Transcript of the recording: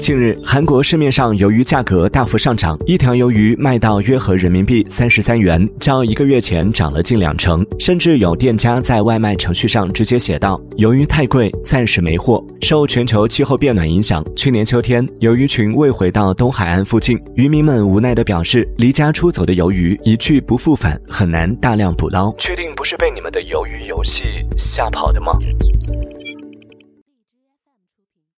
近日，韩国市面上鱿鱼价格大幅上涨，一条鱿鱼卖到约合人民币三十三元，较一个月前涨了近两成。甚至有店家在外卖程序上直接写道：“鱿鱼太贵，暂时没货。”受全球气候变暖影响，去年秋天鱿鱼群未回到东海岸附近，渔民们无奈地表示，离家出走的鱿鱼一去不复返，很难大量捕捞。确定不是被你们的鱿鱼游戏吓跑的吗？